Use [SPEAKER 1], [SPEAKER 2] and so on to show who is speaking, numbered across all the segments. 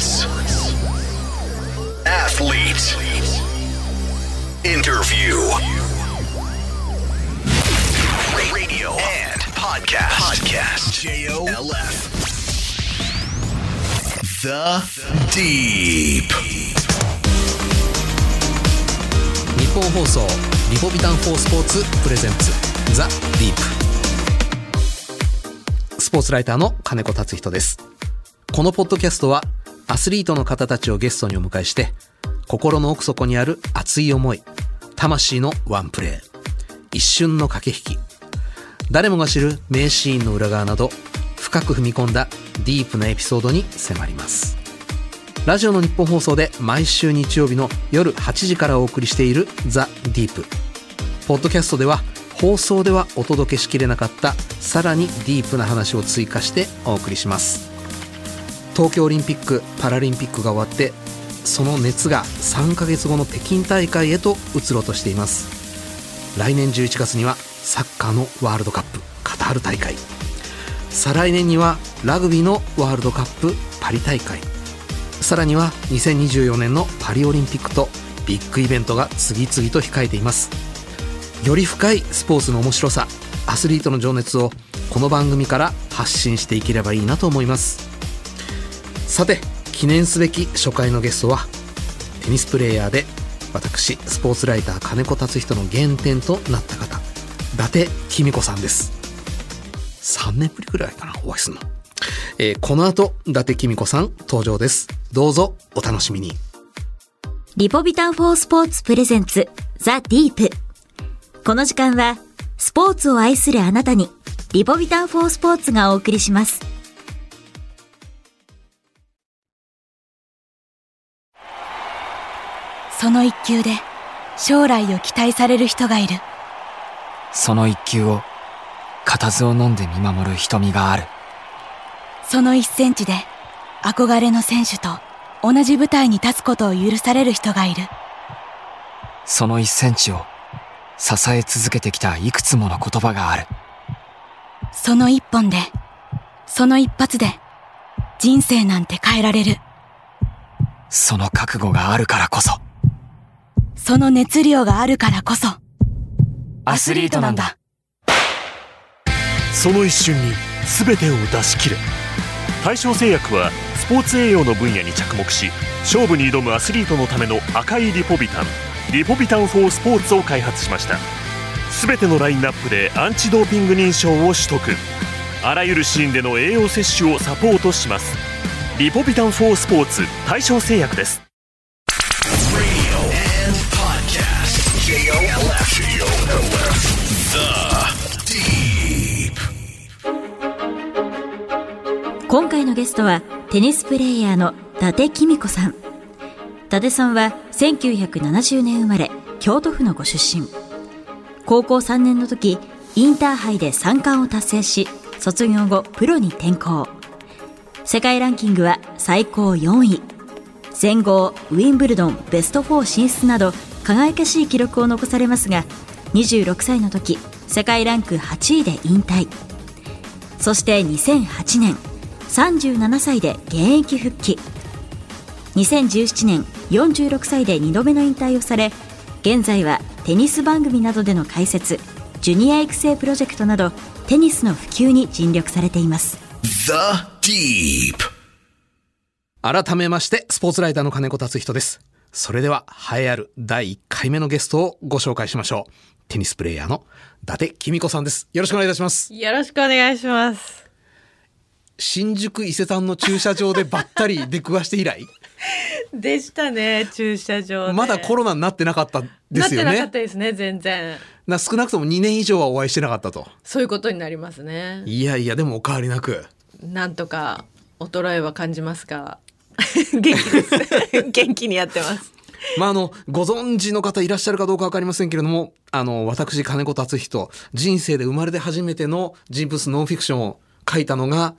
[SPEAKER 1] Sports. Athlete. Interview. Radio and podcast. Podcast. J-O-L-F. The Deep.
[SPEAKER 2] 日本放送リポビタン4スポーツプレゼンツザ・ディープスポーツライターの金子達人ですこのポッドキャストはアスリートの方たちをゲストにお迎えして心の奥底にある熱い思い魂のワンプレー一瞬の駆け引き誰もが知る名シーンの裏側など深く踏み込んだディープなエピソードに迫ります。ラジオの日本放送で毎週日曜日の夜8時からお送りしているザ・ディープ。ポッドキャストでは放送ではお届けしきれなかったさらにディープな話を追加してお送りします。東京オリンピック・パラリンピックが終わってその熱が3ヶ月後の北京大会へと移ろうとしています。来年11月にはサッカーのワールドカップカタール大会。再来年にはラグビーのワールドカップパリ大会。さらには2024年のパリオリンピックとビッグイベントが次々と控えています。より深いスポーツの面白さアスリートの情熱をこの番組から発信していければいいなと思います。さて記念すべき初回のゲストはテニスプレーヤーで私スポーツライター金子達人の原点となった方伊達公子さんです3年ぶりぐらいかなお会いするのえーこの後、伊達公子さん登場です。どうぞお楽しみに。
[SPEAKER 3] リポビタン4スポーツプレゼンツザ・ディープこの時間はスポーツを愛するあなたにリポビタン4スポーツがお送りします
[SPEAKER 4] その一球で将来を期待される人がいる。
[SPEAKER 5] その一球を固唾を飲んで見守る瞳がある。
[SPEAKER 4] その一センチで憧れの選手と同じ舞台に立つことを許される人がいる。
[SPEAKER 5] その一センチを支え続けてきたいくつもの言葉がある。
[SPEAKER 4] その一本でその一発で人生なんて変えられる。
[SPEAKER 5] その覚悟があるからこそ
[SPEAKER 4] その熱量があるからこそ。
[SPEAKER 5] アスリートなんだ。
[SPEAKER 6] その一瞬に全てを出し切れ。大正製薬はスポーツ栄養の分野に着目し勝負に挑むアスリートのための赤いリポビタンリポビタン4スポーツを開発しました。全てのラインナップでアンチドーピング認証を取得。あらゆるシーンでの栄養摂取をサポートします。リポビタン4スポーツ大正製薬です
[SPEAKER 3] 今回のゲストはテニスプレーヤーの伊達公子さん。伊達さんは1970年生まれ京都府のご出身。高校3年の時インターハイで3冠を達成し卒業後プロに転向。世界ランキングは最高4位。全豪ウィンブルドンベスト4進出など輝かしい記録を残されますが26歳の時世界ランク8位で引退。そして2008年37歳で現役復帰2017年46歳で2度目の引退をされ現在はテニス番組などでの解説ジュニア育成プロジェクトなどテニスの普及に尽力されています
[SPEAKER 1] The Deep.
[SPEAKER 2] 改めまして、スポーツライターの金子達人です。それでは、栄えある第1回目のゲストをご紹介しましょう。テニスプレーヤーの伊達公子さんです。よろしくお願いいたします。
[SPEAKER 7] よろしくお願いします。
[SPEAKER 2] 新宿伊勢丹の駐車場でばったり出くわして以来、
[SPEAKER 7] でしたね、駐車場で。
[SPEAKER 2] まだコロナになってなかったですよ
[SPEAKER 7] なってなかっ
[SPEAKER 2] ね。
[SPEAKER 7] たですね、全然。
[SPEAKER 2] な少なくとも2年以上はお会いしてなかったと。
[SPEAKER 7] そういうことになりますね。
[SPEAKER 2] いやいや、でもお変わりなく。
[SPEAKER 7] なんとか衰えは感じますが、元気です。元気にやってます。
[SPEAKER 2] まあ、あの、ご存知の方いらっしゃるかどうかわかりませんけれども、あの、私、金子達人、人生で生まれて初めての人物ノンフィクションを書いたのが、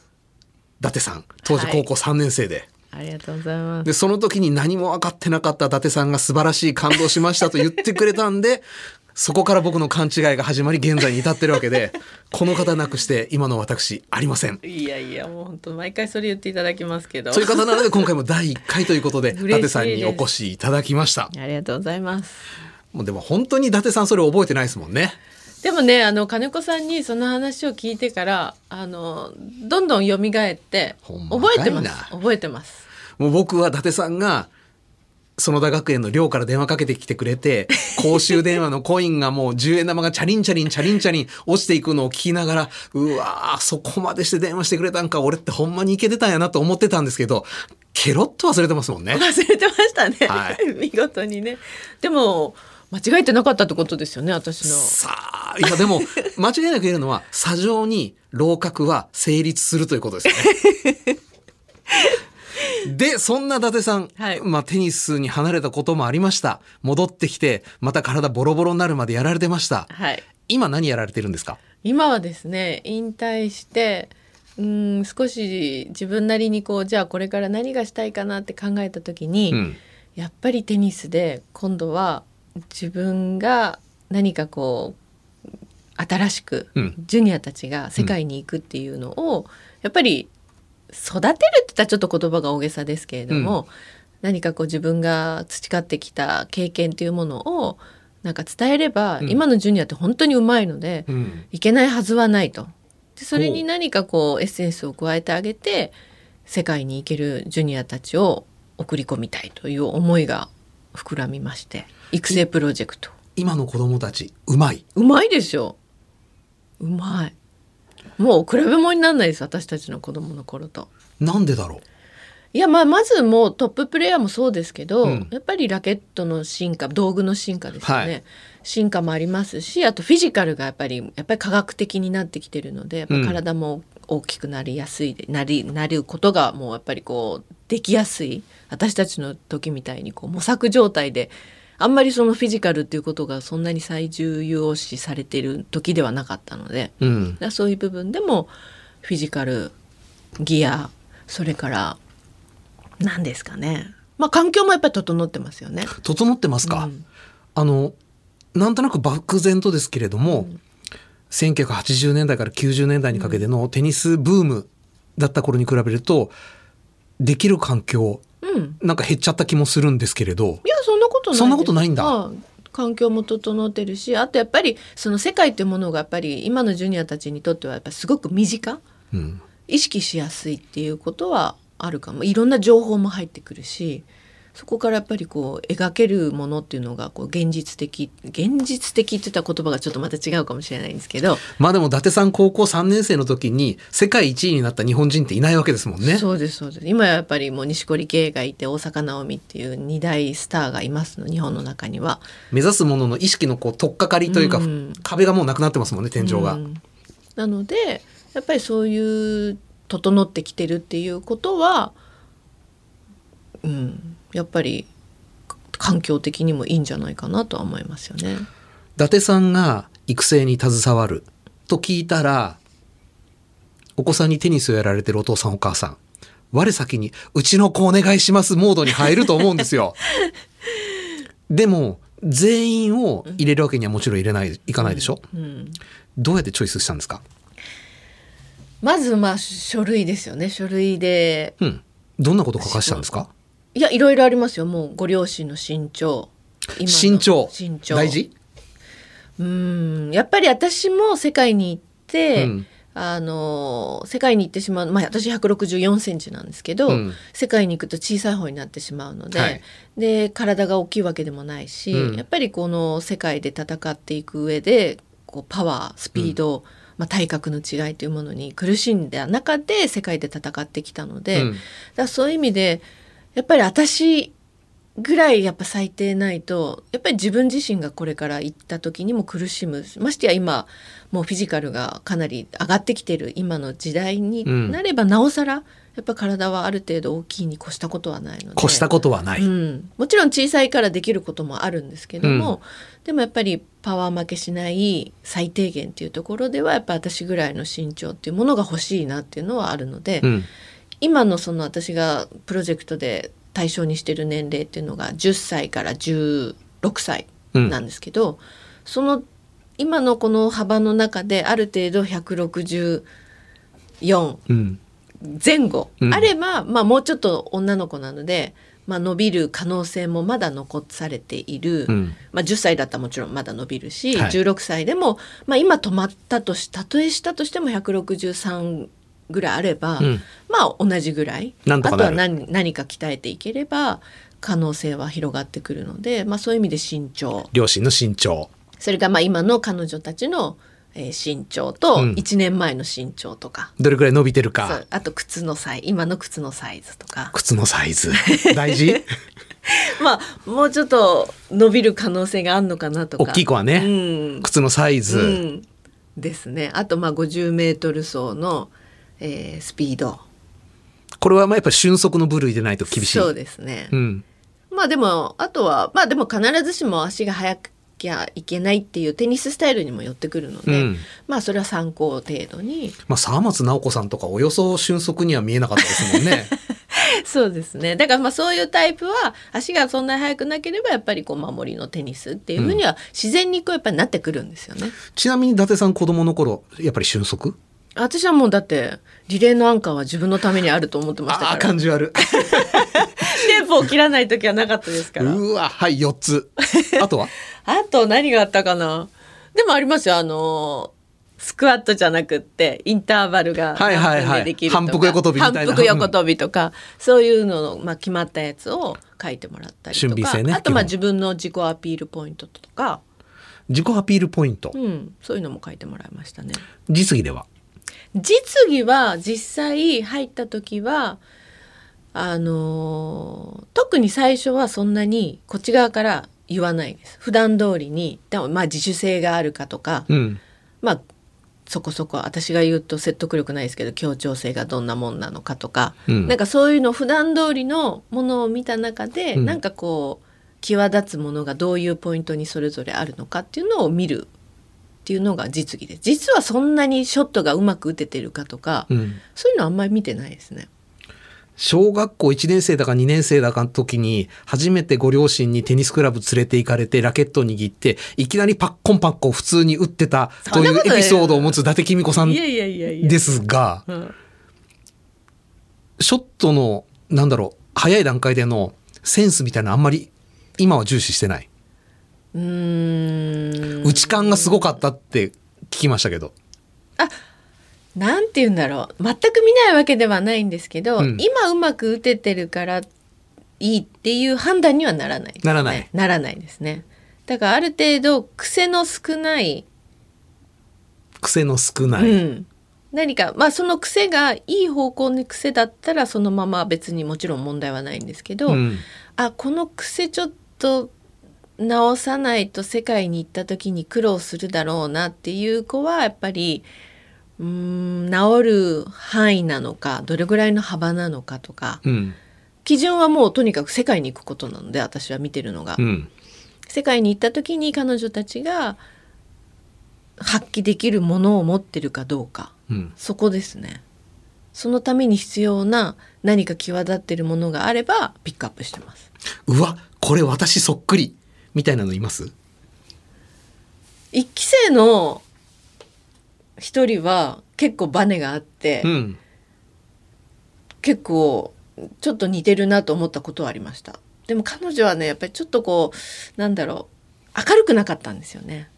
[SPEAKER 2] 伊達さん。当時
[SPEAKER 7] はい。
[SPEAKER 2] 高校3年生で。
[SPEAKER 7] ありがとうございます。
[SPEAKER 2] で、その時に何も分かってなかった伊達さんが素晴らしい感動しましたと言ってくれたんで、そこから僕の勘違いが始まり現在に至ってるわけで この方なくして今の私ありません。
[SPEAKER 7] いやいやもう本当毎回それ言っていただきますけど。
[SPEAKER 2] そういう方なので今回も第1回ということで伊達さんにお越しいただきました。
[SPEAKER 7] ありがとうございます。
[SPEAKER 2] もうでも本当に伊達さんそれ覚えてないですもんね
[SPEAKER 7] でもねあの金子さんにその話を聞いてからあのどんどん蘇って覚えてます。覚えてます。
[SPEAKER 2] もう僕は伊達さんが園田学園の寮から電話かけてきてくれて 公衆電話のコインがもう10円玉がチャリンチャリンチャリンチャリン落ちていくのを聞きながらうわーそこまでして電話してくれたんか俺ってほんまにいけてたんやなと思ってたんですけどケロッと忘れてますもんね。
[SPEAKER 7] 忘れてましたね、
[SPEAKER 2] はい。
[SPEAKER 7] 見事にね。でも間違えてなかったってことですよね私の。
[SPEAKER 2] さあいやでも 間違いなく言えるのは砂上に楼閣は成立するということですよね。でそんな伊達さん、
[SPEAKER 7] はい。
[SPEAKER 2] まあ、テニスに離れたこともありました。戻ってきてまた体ボロボロになるまでやられてました。
[SPEAKER 7] はい。
[SPEAKER 2] 今何やられてるんですか？
[SPEAKER 7] 今はですね引退してうん少し自分なりにこうじゃあこれから何がしたいかなって考えた時に、
[SPEAKER 2] うん。
[SPEAKER 7] やっぱりテニスで今度は自分が何かこう新しく
[SPEAKER 2] うん。
[SPEAKER 7] ジュニアたちが世界に行くっていうのを、やっぱり育てるって言ったらちょっと言葉が大げさですけれども、何かこう自分が培ってきた経験っていうものをなんか伝えれば、
[SPEAKER 2] うん。
[SPEAKER 7] 今のジュニアって本当にうまいので、
[SPEAKER 2] うん。
[SPEAKER 7] いけないはずはないと。でそれに何かこうエッセンスを加えてあげて世界に行けるジュニアたちを送り込みたいという思いが膨らみまして育成プロジェクト。
[SPEAKER 2] 今の子供たちうまい。う
[SPEAKER 7] まいでしょ。うまい。もう比べ物にならないです私たちの子供の頃と。
[SPEAKER 2] なんでだろ
[SPEAKER 7] いやまあまずもうトッププレーヤーもそうですけど、
[SPEAKER 2] うん。
[SPEAKER 7] やっぱりラケットの進化道具の進化ですよね、
[SPEAKER 2] はい。
[SPEAKER 7] 進化もありますしあとフィジカルがやっぱりやっぱり科学的になってきてるのでやっぱ
[SPEAKER 2] うん。
[SPEAKER 7] 体も大きくなりやすいでなりなることがもうやっぱりこうできやすい私たちの時みたいにこう模索状態であんまりそのフィジカルっていうことがそんなに最重要視されている時ではなかったので。
[SPEAKER 2] う、うん
[SPEAKER 7] そういう部分でもフィジカルギアそれから何ですかねまあ環境もやっぱり整ってますよね。
[SPEAKER 2] 整ってますか、
[SPEAKER 7] うん
[SPEAKER 2] あのなんとなく漠然とですけれども、1980年代から90年代にかけてのテニスブームだった頃に比べるとできる環境
[SPEAKER 7] うん、
[SPEAKER 2] なんか減っちゃった気もするんですけれど。
[SPEAKER 7] いやそんなことない
[SPEAKER 2] そんなことないんだ。
[SPEAKER 7] 環境も整ってるしあとやっぱりその世界っていうものがやっぱり今のジュニアたちにとってはやっぱりすごく身近？
[SPEAKER 2] うん。
[SPEAKER 7] 意識しやすいっていうことはあるかも。いろんな情報も入ってくるしそこからやっぱりこう描けるものっていうのがこう現実的現実的って言ったら言葉がちょっとまた違うかもしれないんですけど、
[SPEAKER 2] まあでも伊達さん高校3年生の時に世界一位になった日本人っていないわけですもんね。
[SPEAKER 7] そうですそうです今やっぱりもう錦織圭がいて大坂なおみっていう二大スターがいますの日本の中には。
[SPEAKER 2] 目指すものの意識のこう取っかかりというか、
[SPEAKER 7] うん
[SPEAKER 2] 壁がもうなくなってますもんね天井が。
[SPEAKER 7] うんなのでやっぱりそういう整ってきてるっていうことは、うん、やっぱりか環境的にもいいんじゃないかなとは思いますよね。
[SPEAKER 2] 伊達さんが育成に携わると聞いたらお子さんにテニスをやられてるお父さんお母さん我先にうちの子お願いしますモードに入ると思うんですよ。でも全員を入れるわけにはもちろん入れないいかないでしょ、
[SPEAKER 7] うん、
[SPEAKER 2] どうやってチョイスしたんですか、
[SPEAKER 7] まずまあ書類ですよね。書類で
[SPEAKER 2] うん、どんなこと書かしたんですか？
[SPEAKER 7] いやいろいろありますよ。もうご両親の身長。今の
[SPEAKER 2] 身長。
[SPEAKER 7] 身長。
[SPEAKER 2] 大事、
[SPEAKER 7] うん。やっぱり私も世界に行って、
[SPEAKER 2] うん。
[SPEAKER 7] あの世界に行ってしまう、まあ、私164センチなんですけど、
[SPEAKER 2] うん。
[SPEAKER 7] 世界に行くと小さい方になってしまうので,、
[SPEAKER 2] はい。
[SPEAKER 7] で体が大きいわけでもないし、
[SPEAKER 2] うん。
[SPEAKER 7] やっぱりこの世界で戦っていく上でこうパワースピード、まあ、体格の違いというものに苦しんだ中で世界で戦ってきたので、
[SPEAKER 2] うん。
[SPEAKER 7] だそういう意味でやっぱり私ぐらいやっぱ最低ないとやっぱり自分自身がこれから行った時にも苦しむ。ましてや今もうフィジカルがかなり上がってきてる。今の時代になればなおさら、やっぱ体はある程度大きいに越したことはないので。
[SPEAKER 2] 越したことはない、
[SPEAKER 7] うん、もちろん小さいからできることもあるんですけども、でもやっぱりパワー負けしない最低限っていうところではやっぱ私ぐらいの身長っていうものが欲しいなっていうのはあるので、
[SPEAKER 2] うん
[SPEAKER 7] 今のその私がプロジェクトで対象にしてる年齢っていうのが10歳から16歳なんですけど、その今のこの幅の中である程度164
[SPEAKER 2] うん。
[SPEAKER 7] 前後
[SPEAKER 2] うん
[SPEAKER 7] あれば、まあもうちょっと女の子なので、まあ、伸びる可能性もまだ残されている、
[SPEAKER 2] うん。
[SPEAKER 7] まあ、10歳だったらもちろんまだ伸びるし、
[SPEAKER 2] はい
[SPEAKER 7] 16歳でも、まあ、今止まったとしたとえしたとしても163ぐらいあれば、
[SPEAKER 2] うん。
[SPEAKER 7] まあ同じぐらい。あとは何何か鍛えていければ可能性は広がってくるので、まあ、そういう意味で身長
[SPEAKER 2] 両親の身長。
[SPEAKER 7] それがまあ今の彼女たちの、えー身長と
[SPEAKER 2] うん。
[SPEAKER 7] 1年前の身長とか、
[SPEAKER 2] どれくらい伸びてる
[SPEAKER 7] そ
[SPEAKER 2] か
[SPEAKER 7] う。あと靴のサイ今の靴のサイズとか。
[SPEAKER 2] 靴のサイズ。大事。
[SPEAKER 7] まあもうちょっと伸びる可能性があるのかなとか。
[SPEAKER 2] 大きい子はね。
[SPEAKER 7] うん。
[SPEAKER 2] 靴のサイズ。
[SPEAKER 7] うん、ですね。あとまあ50メートル走の、えースピード
[SPEAKER 2] これはまあやっぱり俊足の部類でないと厳しい。
[SPEAKER 7] そうですね、
[SPEAKER 2] うん。
[SPEAKER 7] まあでもあとはまあでも必ずしも足が速きゃいけないっていうテニススタイルにも寄ってくるので、
[SPEAKER 2] うん
[SPEAKER 7] まあそれは参考程度に
[SPEAKER 2] まあ沢松直子さんとかおよそ俊足には見えなかったですもんね。
[SPEAKER 7] そうですねだからまあそういうタイプは足がそんなに速くなければやっぱりこう守りのテニスっていうふうには自然にこうやっぱりなってくるんですよね。
[SPEAKER 2] ちなみに伊達さん子供の頃、やっぱり俊足？
[SPEAKER 7] 私はもうだってリレーのアンカーは自分のためにあると思ってました
[SPEAKER 2] ああー、
[SPEAKER 7] から
[SPEAKER 2] 感じ悪
[SPEAKER 7] テンポを切らない時はなかったですか
[SPEAKER 2] い。
[SPEAKER 7] ら。
[SPEAKER 2] うわ、はい、4つ。あとは？
[SPEAKER 7] あと何があったかな？でもありますよあのスクワットじゃなくってインターバルが
[SPEAKER 2] はいはいはい。反復横跳びみたいな。
[SPEAKER 7] 反復横跳びとか、そういうのの、まあ、決まったやつを書いてもらったりとか、
[SPEAKER 2] ね
[SPEAKER 7] あとまあ
[SPEAKER 2] 基
[SPEAKER 7] 自分の自己アピールポイントとか、
[SPEAKER 2] 自己アピールポイント。
[SPEAKER 7] うん、そういうのも書いてもらいましたね。
[SPEAKER 2] 実技では
[SPEAKER 7] 実技は実際入った時はあのー特に最初はそんなにこっち側から言わないです。普段通りにでもまあ自主性があるかとか、
[SPEAKER 2] うん。
[SPEAKER 7] まあそこそこ私が言うと説得力ないですけど協調性がどんなもんなのかとか、
[SPEAKER 2] うん。
[SPEAKER 7] なんかそういうの普段通りのものを見た中で、
[SPEAKER 2] うん。
[SPEAKER 7] なんかこう際立つものがどういうポイントにそれぞれあるのかっていうのを見るっていうのが実技です実はそんなにショットがうまく打ててるかとか、
[SPEAKER 2] うん。
[SPEAKER 7] そういうのあんまり見てないですね。
[SPEAKER 2] 小学校1年生だか2年生だかの時に初めてご両親にテニスクラブ連れて行かれてラケットを握っていきなりパッコンパッコン普通に打ってたというエピソードを持つ伊達公子さん。ですが
[SPEAKER 7] うん
[SPEAKER 2] ショットのなんだろう早い段階でのセンスみたいなのあんまり今は重視してないう
[SPEAKER 7] ーん。
[SPEAKER 2] 打ち感がすごかったって聞きましたけど。
[SPEAKER 7] なんて言うんだろう。全く見ないわけではないんですけど、
[SPEAKER 2] うん。
[SPEAKER 7] 今うまく打ててるからいいっていう判断にはならないね、
[SPEAKER 2] ならない。
[SPEAKER 7] ならないですね。だからある程度癖の少ない、
[SPEAKER 2] 癖の少ない、
[SPEAKER 7] うん、何かまあその癖がいい方向に癖だったらそのまま別にもちろん問題はないんですけど、
[SPEAKER 2] うん。
[SPEAKER 7] あこの癖ちょっと直さないと世界に行った時に苦労するだろうなっていう子はやっぱりうーん治る範囲なのかどれぐらいの幅なのかとか
[SPEAKER 2] うん。
[SPEAKER 7] 基準はもうとにかく世界に行くことなので私は見てるのが、
[SPEAKER 2] うん。
[SPEAKER 7] 世界に行った時に彼女たちが発揮できるものを持ってるかどうか。
[SPEAKER 2] うん。
[SPEAKER 7] そこですね。そのために必要な何か際立ってるものがあればピックアップしてます。
[SPEAKER 2] うわこれ私そっくりみたいなのいます？
[SPEAKER 7] 一期生の一人は結構バネがあって、
[SPEAKER 2] うん。
[SPEAKER 7] 結構ちょっと似てるなと思ったことはありました。でも彼女はねやっぱりちょっとこうなんだろう明るくなかったんですよね。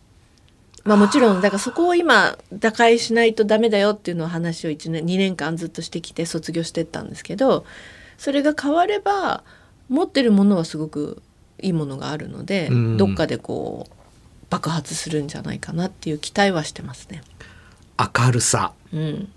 [SPEAKER 7] まあもちろんだからそこを今打開しないとダメだよっていうのを話を1年2年間ずっとしてきて卒業してったんですけどそれが変われば持ってるものはすごくいいものがあるので、
[SPEAKER 2] うん。
[SPEAKER 7] どっかでこう爆発するんじゃないかなっていう期待はしてますね。
[SPEAKER 2] 明るさ。
[SPEAKER 7] うん、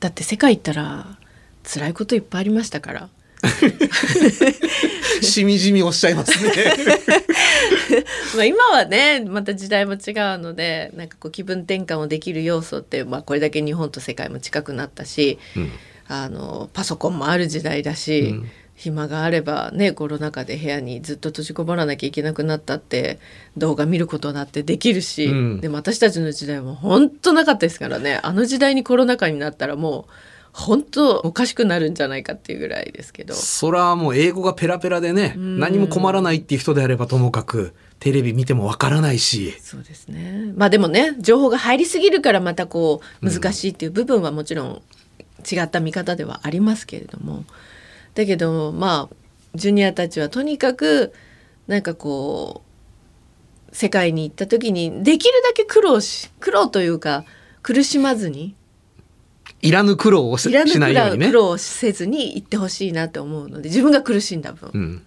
[SPEAKER 7] だって世界行ったら辛いこといっぱいありましたから。
[SPEAKER 2] しみじみおっしゃいますね。
[SPEAKER 7] まあ今はねまた時代も違うのでなんかこう気分転換をできる要素って、まあ、これだけ日本と世界も近くなったし、
[SPEAKER 2] うん。
[SPEAKER 7] あのパソコンもある時代だし、
[SPEAKER 2] うん
[SPEAKER 7] 暇があればねコロナ禍で部屋にずっと閉じこもらなきゃいけなくなったって動画見ることだってできるし、
[SPEAKER 2] うん。
[SPEAKER 7] でも私たちの時代は本当なかったですからね。あの時代にコロナ禍になったらもう本当おかしくなるんじゃないかっていうぐらいですけど。
[SPEAKER 2] そらもう英語がペラペラでね
[SPEAKER 7] ん。
[SPEAKER 2] 何も困らないっていう人であればともかくテレビ見てもわからないし。
[SPEAKER 7] そうですね。まあでもね情報が入りすぎるからまたこう難しいっていう部分はもちろん違った見方ではありますけれどもだけどまあジュニアたちはとにかくなんかこう世界に行った時にできるだけ苦労し苦労というか苦しまずに
[SPEAKER 2] いらぬ苦労をし
[SPEAKER 7] いらぬ
[SPEAKER 2] しないようにね。
[SPEAKER 7] 苦労をせずに行ってほしいなって思うので自分が苦しんだ分、
[SPEAKER 2] うん、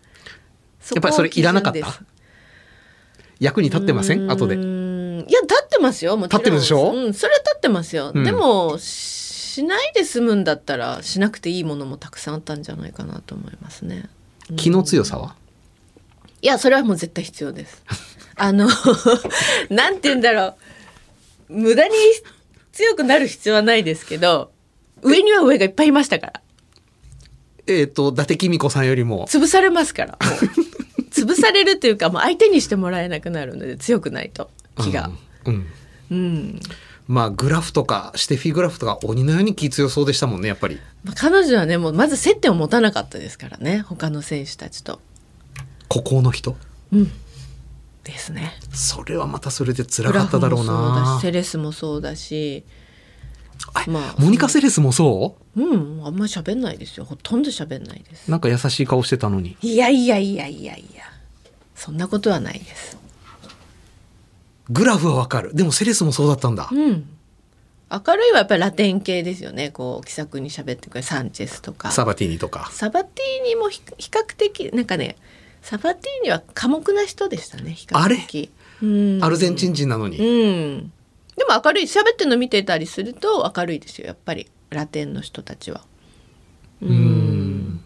[SPEAKER 7] そ
[SPEAKER 2] やっぱりそれいらなかった？役に立ってません？後で。
[SPEAKER 7] いや立ってますよもちろん。
[SPEAKER 2] 立ってるでしょ？
[SPEAKER 7] うん、それは立ってますよ、
[SPEAKER 2] うん。
[SPEAKER 7] でもしないで済むんだったらしなくていいものもたくさんあったんじゃないかなと思いますね。
[SPEAKER 2] 気の強さは？い
[SPEAKER 7] やそれはもう絶対必要です。あの なんて言うんだろう。無駄に強くなる必要はないですけど上には上がいっぱいいましたから。
[SPEAKER 2] えっ、と伊達公子さんよりも。
[SPEAKER 7] 潰されますから。潰されるというかもう相手にしてもらえなくなるので強くないと。気が、
[SPEAKER 2] うん、うん。
[SPEAKER 7] うん
[SPEAKER 2] まあグラフとかシテフィグラフとか鬼のように気強そうでしたもんねやっぱり。
[SPEAKER 7] まあ、彼女はねもうまず接点を持たなかったですからね他の選手たちと。
[SPEAKER 2] 孤高の人。
[SPEAKER 7] うん。ですね。
[SPEAKER 2] それはまたそれで辛かっただろうな。
[SPEAKER 7] しセレスもそうだし。
[SPEAKER 2] あ
[SPEAKER 7] まあ
[SPEAKER 2] モニカ・セレスもそ
[SPEAKER 7] う？んあんまり喋んないですよ。ほとんど喋んないです。
[SPEAKER 2] う。なんか優しい顔してたのに。
[SPEAKER 7] いやいやいやいやいや。そんなことはないです。
[SPEAKER 2] グラフはわかる。でもセレスもそうだったんだ。
[SPEAKER 7] うん。明るいはやっぱりラテン系ですよね。こう気さくに喋ってくれるサンチェスとか。
[SPEAKER 2] サバティーニとか。
[SPEAKER 7] サバティーニもひ比較的なんかねサバティーニは寡黙な人でしたね比較的。うん。
[SPEAKER 2] アルゼンチン人なのに、
[SPEAKER 7] うん。でも明るい喋ってるの見てたりすると明るいですよ。やっぱりラテンの人たちは。うん。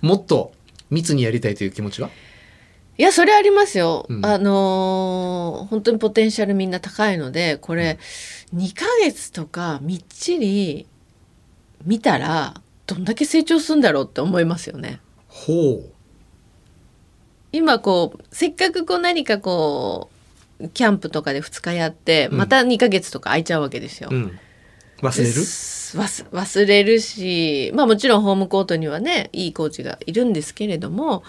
[SPEAKER 2] もっと密にやりたいという気持ちは？い
[SPEAKER 7] やそれありますよ、
[SPEAKER 2] うん。
[SPEAKER 7] あのー本当にポテンシャルみんな高いのでこれ2ヶ月とかみっちり見たらどんだけ成長するんだろうって思いますよね。
[SPEAKER 2] ほ
[SPEAKER 7] 今こうせっかくこう何かこうキャンプとかで2日やって
[SPEAKER 2] うん。
[SPEAKER 7] また2ヶ月とか空いちゃうわけですよ。
[SPEAKER 2] う、うん、忘れる？
[SPEAKER 7] 忘忘れるしまあもちろんホームコートにはねいいコーチがいるんですけれども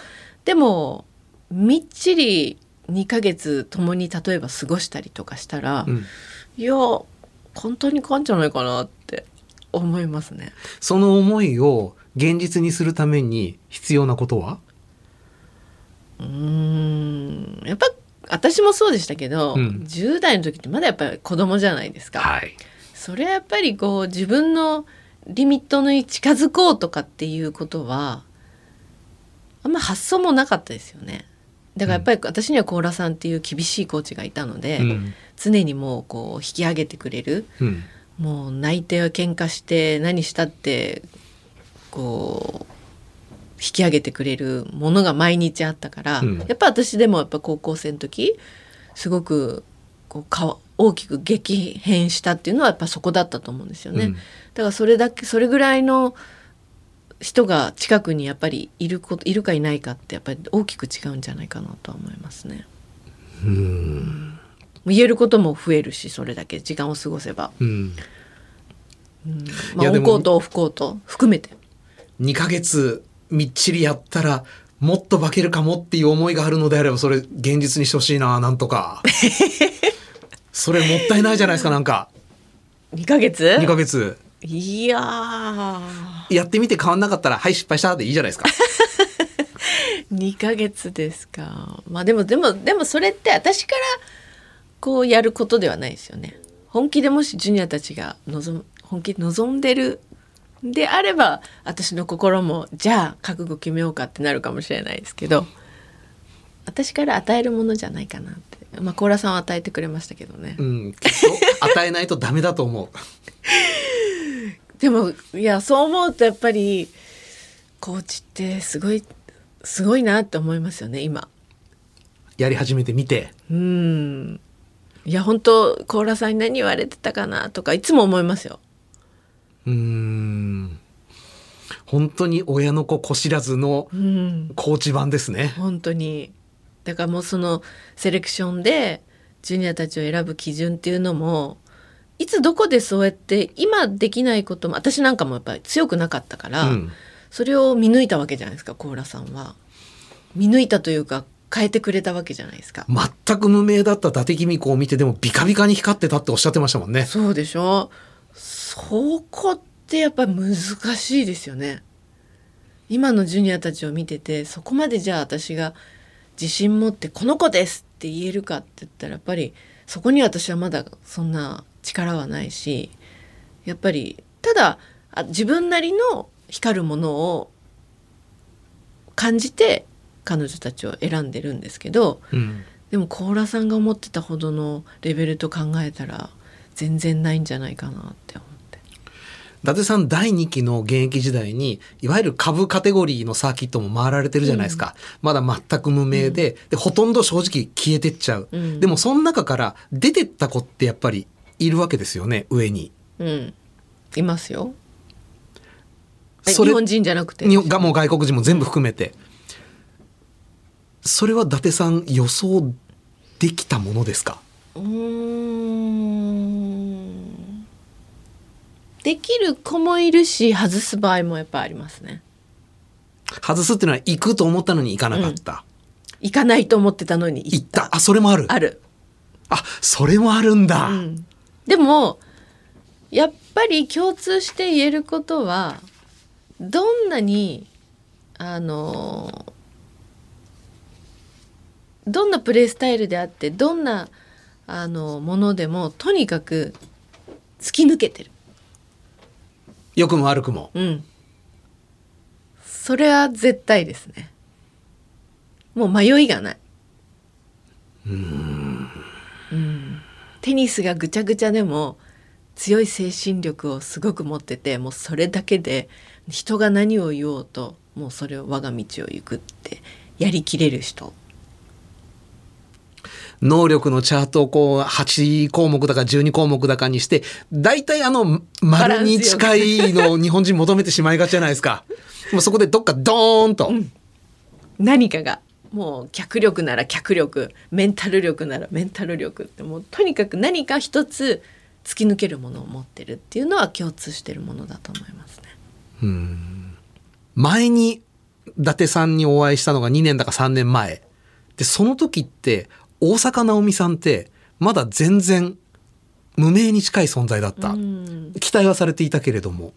[SPEAKER 7] でもみっちり2ヶ月共に例えば過ごしたりとかしたら、
[SPEAKER 2] うん
[SPEAKER 7] いや簡単に変わんじゃないかなって思いますね。
[SPEAKER 2] その思いを現実にするために必要なことは？
[SPEAKER 7] うーんやっぱ私もそうでしたけど、
[SPEAKER 2] うん
[SPEAKER 7] 10代の時ってまだやっぱり子供じゃないですか。
[SPEAKER 2] はい
[SPEAKER 7] それはやっぱりこう自分のリミットに近づこうとかっていうことはあんま発想もなかったですよね。だからやっぱり私にはコーラさんっていう厳しいコーチがいたので、
[SPEAKER 2] うん。
[SPEAKER 7] 常にもうこう引き上げてくれる
[SPEAKER 2] うん。
[SPEAKER 7] もう泣いて喧嘩して何したってこう引き上げてくれるものが毎日あったから、
[SPEAKER 2] うん。
[SPEAKER 7] やっぱ私でもやっぱ高校生の時すごくこうか大きく激変したっていうのはやっぱそこだったと思うんですよね。
[SPEAKER 2] うん。
[SPEAKER 7] だからそれだけそれぐらいの人が近くにやっぱりいることいるかいないかってやっぱり大きく違うんじゃないかなとは思いますね。言えることも増えるしそれだけ時間を過ごせば、
[SPEAKER 2] うん。
[SPEAKER 7] まあ、
[SPEAKER 2] いやでも
[SPEAKER 7] オンコートオフコート含めて。
[SPEAKER 2] 2ヶ月みっちりやったらもっと化けるかもっていう思いがあるのであればそれ現実にしてほしいななんとか。それもったいないじゃないですかなんか。
[SPEAKER 7] 2ヶ月
[SPEAKER 2] ？2ヶ月
[SPEAKER 7] いやー。
[SPEAKER 2] やってみて変わんなかったらはい失敗したでいいじゃないですか。
[SPEAKER 7] 2ヶ月ですか。まあでもでもでもそれって私からこうやることではないですよね。本気でもしジュニアたちが望む本気で望んでるであれば私の心もじゃあ覚悟決めようかってなるかもしれないですけど私から与えるものじゃないかなってまあコーラさんは与えてくれましたけどね、
[SPEAKER 2] うんきっと与えないとダメだと思う。
[SPEAKER 7] でもいやそう思うとやっぱりコーチってすごいすごいなって思いますよね今。
[SPEAKER 2] やり始めてみて。
[SPEAKER 7] うん。いや本当コーラさんに何言われてたかなとかいつも思いますよ。
[SPEAKER 2] うーん。本当に親の子子知らずの
[SPEAKER 7] うん。
[SPEAKER 2] コーチ版ですね。
[SPEAKER 7] 本当にだからもうそのセレクションでジュニアたちを選ぶ基準っていうのもいつどこでそうやって今できないことも私なんかもやっぱり強くなかったから、
[SPEAKER 2] うん
[SPEAKER 7] それを見抜いたわけじゃないですかコーラさんは。見抜いたというか変えてくれたわけじゃないですか。
[SPEAKER 2] 全く無名だった伊達公子を見てでもビカビカに光ってたっておっしゃってましたもんね。
[SPEAKER 7] そうでしょそこってやっぱり難しいですよね。今のジュニアたちを見ててそこまでじゃあ私が自信持って「この子です!」って言えるかって言ったらやっぱりそこに私はまだそんな力はないしやっぱりただあ自分なりの光るものを感じて彼女たちを選んでるんですけど
[SPEAKER 2] うん
[SPEAKER 7] でもコーラさんが思ってたほどのレベルと考えたら全然ないんじゃないかなって思
[SPEAKER 2] 達さん第2期の現役時代にいわゆる株カテゴリーのサーキットも回られてるじゃないですか、まだ全く無名で,、でほとんど正直消えてっちゃう、
[SPEAKER 7] うん
[SPEAKER 2] でもその中から出てった子ってやっぱりいるわけですよね上に。
[SPEAKER 7] うん、いますよ。日本人じゃなくて？
[SPEAKER 2] 日本がもう外国人も全部含めてそれは伊達さん予想できたものですか？
[SPEAKER 7] うーん。できる子もいるし外す場合もやっぱありますね。
[SPEAKER 2] 外すっていうのは行くと思ったのに行かなかった、
[SPEAKER 7] 行かないと思ってたのに
[SPEAKER 2] 行っ
[SPEAKER 7] 行ったた。
[SPEAKER 2] あそれもある
[SPEAKER 7] ある。
[SPEAKER 2] あそれもあるんだ、
[SPEAKER 7] うんでもやっぱり共通して言えることはどんなにあのどんなプレースタイルであってどんなあのものでもとにかく突き抜けてる。
[SPEAKER 2] 良くも悪くも
[SPEAKER 7] うん。それは絶対ですね。もう迷いがない。うん。テニスがぐちゃぐちゃでも強い精神力をすごく持っててもうそれだけで人が何を言おうともうそれを我が道を行くってやりきれる人。
[SPEAKER 2] 能力のチャートをこう8項目だか12項目だかにして大体あの丸に近いのを日本人求めてしまいがちじゃないですか。もうそこでどっかドーンと、
[SPEAKER 7] 何かがもう脚力なら脚力メンタル力ならメンタル力ってもうとにかく何か一つ突き抜けるものを持ってるっていうのは共通してるものだと思いますね。
[SPEAKER 2] 前に伊達さんにお会いしたのが2年だか3年前。でその時って大坂なおみさんってまだ全然無名に近い存在だった、
[SPEAKER 7] うん
[SPEAKER 2] 期待はされていたけれども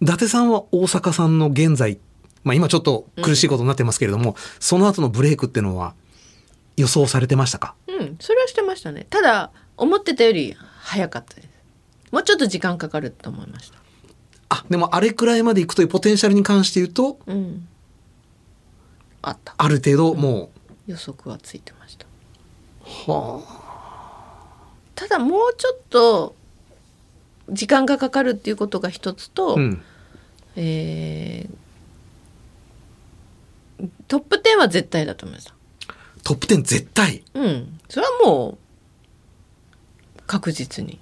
[SPEAKER 2] 伊達さんは大阪さんの現在、まあ、今ちょっと苦しいことになってますけれども、その後のブレイクっていうのは予想されてましたか？
[SPEAKER 7] うん、それはしてましたね。ただ思ってたより早かったです。もうちょっと時間かかると思いました。
[SPEAKER 2] あでもあれくらいまでいくというポテンシャルに関して言うと
[SPEAKER 7] うん。あった。
[SPEAKER 2] ある程度も
[SPEAKER 7] 予測はついてました。
[SPEAKER 2] う、は
[SPEAKER 7] ただもうちょっと時間がかかるっていうことが一つと、
[SPEAKER 2] あうん、
[SPEAKER 7] えートップ10は絶対だと思いました。
[SPEAKER 2] トップ10絶対？
[SPEAKER 7] うん、それはもう確実に。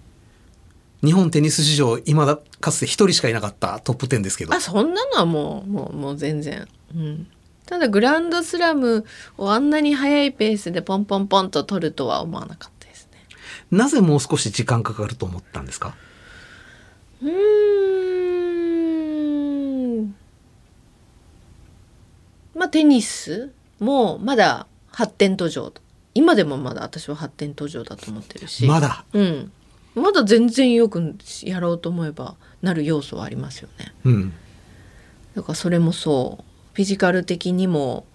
[SPEAKER 2] 日本テニス史上今だかつて一人しかいなかったトップ10ですけど
[SPEAKER 7] あそんなのはもうもうもう全然。うん。ただグランドスラムをあんなに速いペースでポンポンポンと取るとは思わなかったですね。
[SPEAKER 2] なぜもう少し時間かかると思ったんですか？
[SPEAKER 7] うーん。まあテニスもまだ発展途上今でもまだ私は発展途上だと思ってるし。
[SPEAKER 2] まだ？
[SPEAKER 7] うん、まだ全然よくやろうと思えばなる要素はありますよね。
[SPEAKER 2] うん。
[SPEAKER 7] だからそれもそうフィジカル的にも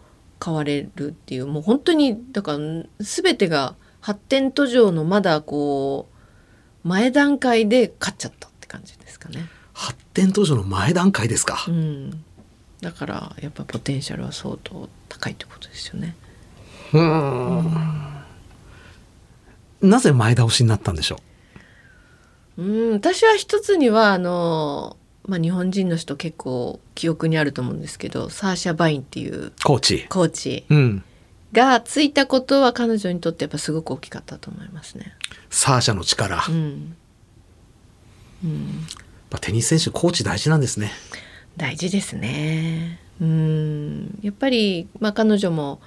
[SPEAKER 7] 変われるっていうもう本当にだから全てが発展途上のまだこう前段階で勝っちゃったって感じですかね。
[SPEAKER 2] 発展途上の前段階ですか、
[SPEAKER 7] うん、だからやっぱポテンシャルは相当高いってことですよね。
[SPEAKER 2] なぜ前倒しになったんでしょ
[SPEAKER 7] うん、私は一つにはあの、まあ、日本人の人結構記憶にあると思うんですけどサーシャ・バインっていう
[SPEAKER 2] うコーチ。
[SPEAKER 7] コーチ
[SPEAKER 2] うん。
[SPEAKER 7] がついたことは彼女にとってやっぱすごく大きかったと思いますね。
[SPEAKER 2] サーシャの力、やっ
[SPEAKER 7] うん、
[SPEAKER 2] ぱテニス選手コーチ大事なんですね。
[SPEAKER 7] 大事ですね。うん。やっぱり、まあ、彼女も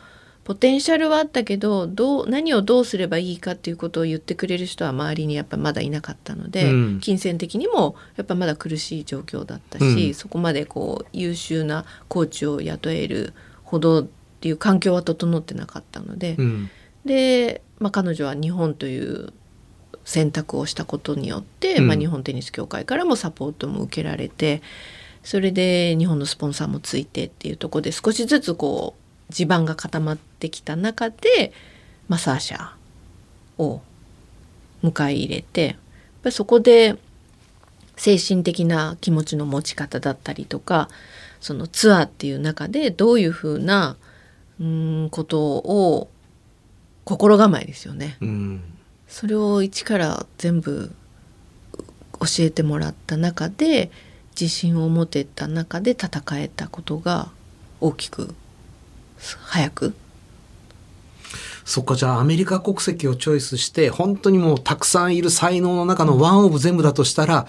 [SPEAKER 7] ポテンシャルはあったけどどう何をどうすればいいかっていうことを言ってくれる人は周りにやっぱまだいなかったので、
[SPEAKER 2] うん。
[SPEAKER 7] 金銭的にもやっぱまだ苦しい状況だったし、
[SPEAKER 2] うん。
[SPEAKER 7] そこまでこう優秀なコーチを雇えるほどっていう環境は整ってなかったので、
[SPEAKER 2] うん。
[SPEAKER 7] で、まあ、彼女は日本という選択をしたことによって、
[SPEAKER 2] うん。
[SPEAKER 7] まあ、日本テニス協会からもサポートも受けられてそれで日本のスポンサーもついてっていうところで少しずつこう地盤が固まってきた中で、まあ、サーシャを迎え入れてやっぱりそこで精神的な気持ちの持ち方だったりとかそのツアーっていう中でどういうふうなうーんことを心構えですよね。
[SPEAKER 2] うん
[SPEAKER 7] それを一から全部教えてもらった中で自信を持てた中で戦えたことが大きく早く
[SPEAKER 2] そっかじゃあアメリカ国籍をチョイスして本当にもうたくさんいる才能の中のワンオブ全部だとしたら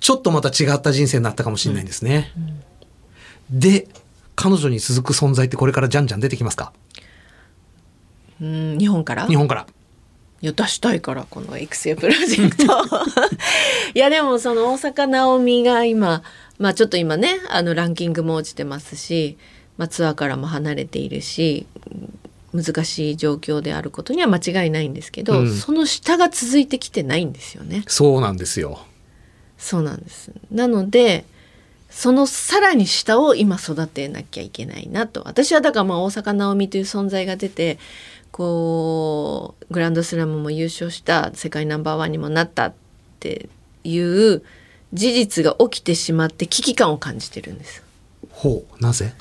[SPEAKER 2] ちょっとまた違った人生になったかもしれないんですね。で彼女に続く存在ってこれからじゃんじゃん出てきますか？
[SPEAKER 7] うん日本から？
[SPEAKER 2] 日本から。
[SPEAKER 7] いや出したいからこの育成プロジェクト いやでもその大坂なおみが今まあちょっと今ねあのランキングも落ちてますし、まあ、ツアーからも離れているし難しい状況であることには間違いないんですけど、
[SPEAKER 2] うん
[SPEAKER 7] その下が続いてきてないんですよね。
[SPEAKER 2] そうなんですよ。
[SPEAKER 7] そうなんです。なので、そのさらに下を今育てなきゃいけないなと。私はだからまあ大坂なおみという存在が出て、こう、グランドスラムも優勝した、世界ナンバーワンにもなったっていう事実が起きてしまって危機感を感じてるんです。
[SPEAKER 2] ほうなぜ？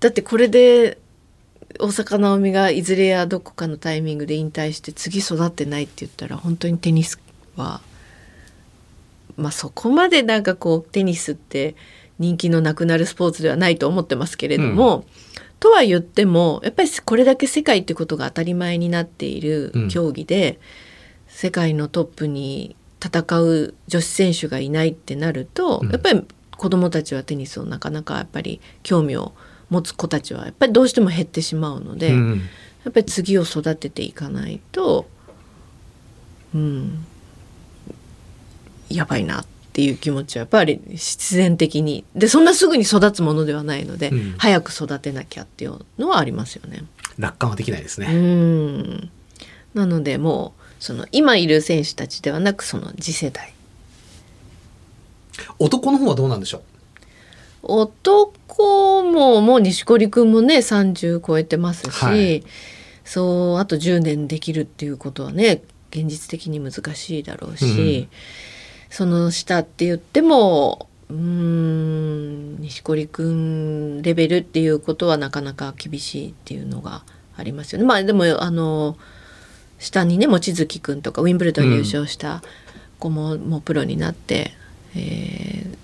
[SPEAKER 7] だってこれで大坂なおみがいずれやどこかのタイミングで引退して次育ってないって言ったら本当にテニスはまあそこまでなんかこうテニスって人気のなくなるスポーツではないと思ってますけれども、とは言ってもやっぱりこれだけ世界ってことが当たり前になっている競技で、世界のトップに戦う女子選手がいないってなると、
[SPEAKER 2] うん。
[SPEAKER 7] やっぱり子どもたちはテニスをなかなかやっぱり興味を持つ子たちはやっぱりどうしても減ってしまうので、
[SPEAKER 2] うん。
[SPEAKER 7] やっぱり次を育てていかないとうんやばいなっていう気持ちはやっぱり必然的にでそんなすぐに育つものではないので、
[SPEAKER 2] うん。
[SPEAKER 7] 早く育てなきゃっていうのはありますよね。
[SPEAKER 2] 楽観はできないです
[SPEAKER 7] う
[SPEAKER 2] ね。
[SPEAKER 7] ん。なのでもうその今いる選手たちではなくその次世代。
[SPEAKER 2] 男の方はどうなんでしょう？
[SPEAKER 7] 男ももう錦織君もね30超えてますし、
[SPEAKER 2] はい
[SPEAKER 7] そうあと10年できるっていうことはね現実的に難しいだろうし、その下って言ってもうーん錦織君レベルっていうことはなかなか厳しいっていうのがありますよね。まあでもあの下にね望月君とかウィンブルドン優勝した子も,、もうプロになって、えー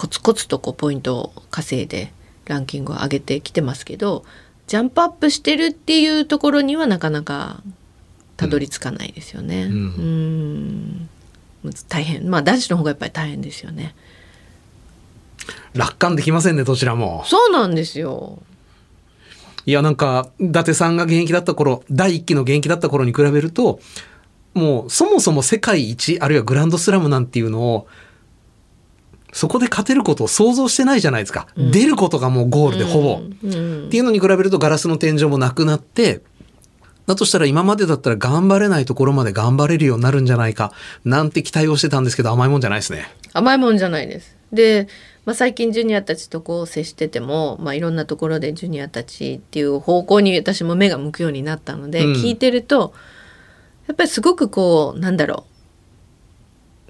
[SPEAKER 7] コツコツとこうポイントを稼いでランキングを上げてきてますけどジャンプアップしてるっていうところにはなかなかたどり着かないですよね。
[SPEAKER 2] うん
[SPEAKER 7] うん大変まあ男子の方がやっぱり大変ですよね。
[SPEAKER 2] 楽観できませんねどちらも。
[SPEAKER 7] そうなんですよ。
[SPEAKER 2] いやなんか伊達さんが現役だった頃第一期の現役だった頃に比べるともうそもそも世界一あるいはグランドスラムなんていうのをそこで勝てることを想像してないじゃないですか、
[SPEAKER 7] うん。
[SPEAKER 2] 出ることがもうゴールでほぼ、っていうのに比べるとガラスの天井もなくなってだとしたら今までだったら頑張れないところまで頑張れるようになるんじゃないか。なんて期待をしてたんですけど甘いもんじゃないですね。
[SPEAKER 7] 甘いもんじゃないです。で、まあ、最近ジュニアたちとこう接してても、まあ、いろんなところでジュニアたちっていう方向に私も目が向くようになったので、
[SPEAKER 2] うん。
[SPEAKER 7] 聞いてるとやっぱりすごくこうなんだろ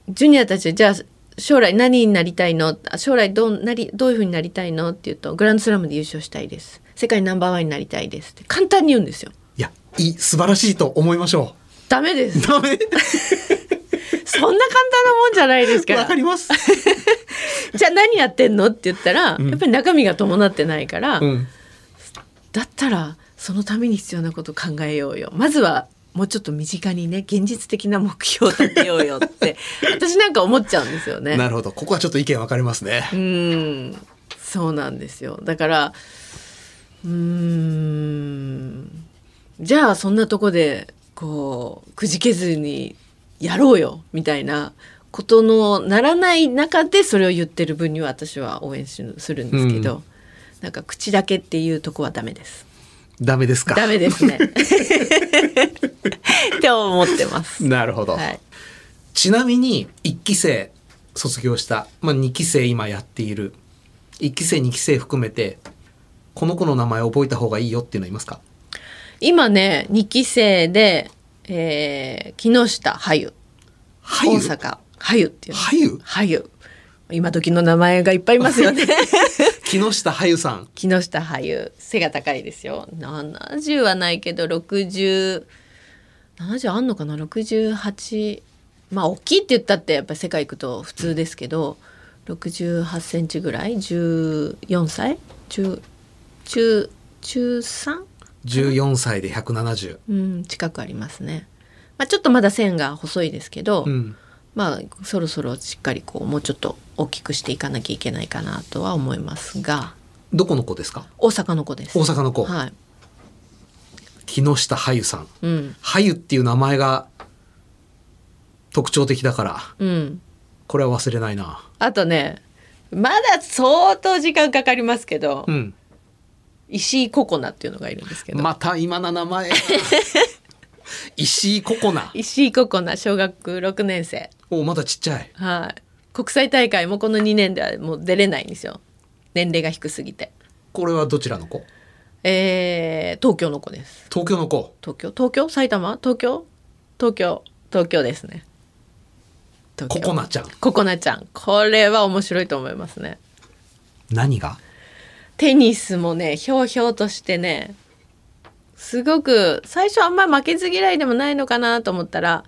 [SPEAKER 7] う。ジュニアたちじゃあ将来何になりたいの？あ将来どうなりどういうふうになりたいの？って言うとグランドスラムで優勝したいです。世界ナンバーワンになりたいですって。簡単に言うんですよ。
[SPEAKER 2] いやいい素晴らしいと思いましょ
[SPEAKER 7] ダメです。
[SPEAKER 2] う。ダメ。
[SPEAKER 7] そんな簡単なもんじゃないですから。
[SPEAKER 2] わかります。
[SPEAKER 7] じゃあ何やってんの？って言ったら、
[SPEAKER 2] うん。
[SPEAKER 7] やっぱり中身が伴ってないから、
[SPEAKER 2] うん。
[SPEAKER 7] だったらそのために必要なことを考えようよ。まずはもうちょっと身近にね現実的な目標を立てようよって 私なんか思っちゃうんですよね。
[SPEAKER 2] なるほど。ここはちょっと意見分かれますね。
[SPEAKER 7] うん。そうなんですよ。だからうーん。じゃあそんなとこでこうくじけずにやろうよみたいなことのならない中でそれを言ってる分には私は応援しするんですけど、なんか口だけっていうとこはダメです
[SPEAKER 2] ダメですか。
[SPEAKER 7] ダメですね。って思ってます。
[SPEAKER 2] なるほど、
[SPEAKER 7] はい。
[SPEAKER 2] ちなみに1期生卒業した、まあ、2期生今やっている1期生2期生含めてこの子の名前覚えた方がいいよっていうのはいますか。
[SPEAKER 7] 今ね2期生で、えー、木下はゆ
[SPEAKER 2] はゆ
[SPEAKER 7] 大阪。はゆっていうの。
[SPEAKER 2] はゆ
[SPEAKER 7] はゆ今時の名前がいっぱいいますよね。
[SPEAKER 2] 木下はゆさん。
[SPEAKER 7] 木下はゆ。背が高いですよ。70はないけど6070あんのかな？68まあ大きいって言ったってやっぱり世界行くと普通ですけど68センチぐらい？14歳？中中中 3?
[SPEAKER 2] 14歳で170
[SPEAKER 7] うん近くありますね、まあ、ちょっとまだ線が細いですけど、
[SPEAKER 2] うん
[SPEAKER 7] まあそろそろしっかりこうもうちょっと大きくしていかなきゃいけないかなとは思いますが。
[SPEAKER 2] どこの子ですか？
[SPEAKER 7] 大阪の子です。
[SPEAKER 2] 大阪の子、
[SPEAKER 7] はい。
[SPEAKER 2] 木下はゆさん。
[SPEAKER 7] うん。
[SPEAKER 2] はゆっていう名前が特徴的だから
[SPEAKER 7] うん。
[SPEAKER 2] これは忘れないな。
[SPEAKER 7] あとねまだ相当時間かかりますけど、
[SPEAKER 2] うん。
[SPEAKER 7] 石井ココナっていうのがいるんですけど、
[SPEAKER 2] また今の名前 石井ココナ。
[SPEAKER 7] 石井ココナ小学6年生。
[SPEAKER 2] おまだちっちゃい。
[SPEAKER 7] はい。国際大会もこの2年ではもう出れないんですよ。年齢が低すぎて。
[SPEAKER 2] これはどちらの子？
[SPEAKER 7] えー、東京の子です。
[SPEAKER 2] 東京の子。
[SPEAKER 7] 東京？東京？埼玉？東京？東京？東京ですね。
[SPEAKER 2] ココナちゃん。
[SPEAKER 7] ココナちゃん。これは面白いと思いますね。
[SPEAKER 2] 何が？
[SPEAKER 7] テニスもねひょうひょうとしてねすごく最初あんまり負けず嫌いでもないのかなと思ったら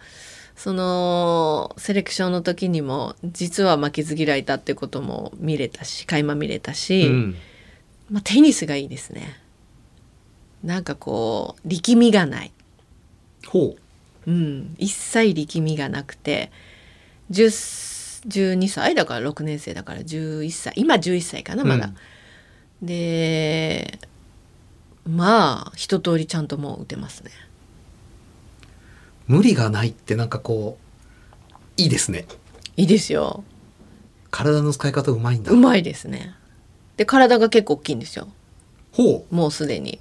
[SPEAKER 7] そのセレクションの時にも実は負けず嫌いだってことも見れたし垣間見れたし、
[SPEAKER 2] うん。
[SPEAKER 7] まあ、テニスがいいですね。なんかこう力みがない。
[SPEAKER 2] ほう。
[SPEAKER 7] うん、一切力みがなくて10 12歳だから6年生だから11歳。今11歳かなまだ。でまあ一通りちゃんともう打てますね。
[SPEAKER 2] 無理がないってなんかこういいですね
[SPEAKER 7] いいですよ。
[SPEAKER 2] 体の使い方うまいんだ
[SPEAKER 7] うまいですね。で体が結構大きいんですよ
[SPEAKER 2] ほう
[SPEAKER 7] もうすでに。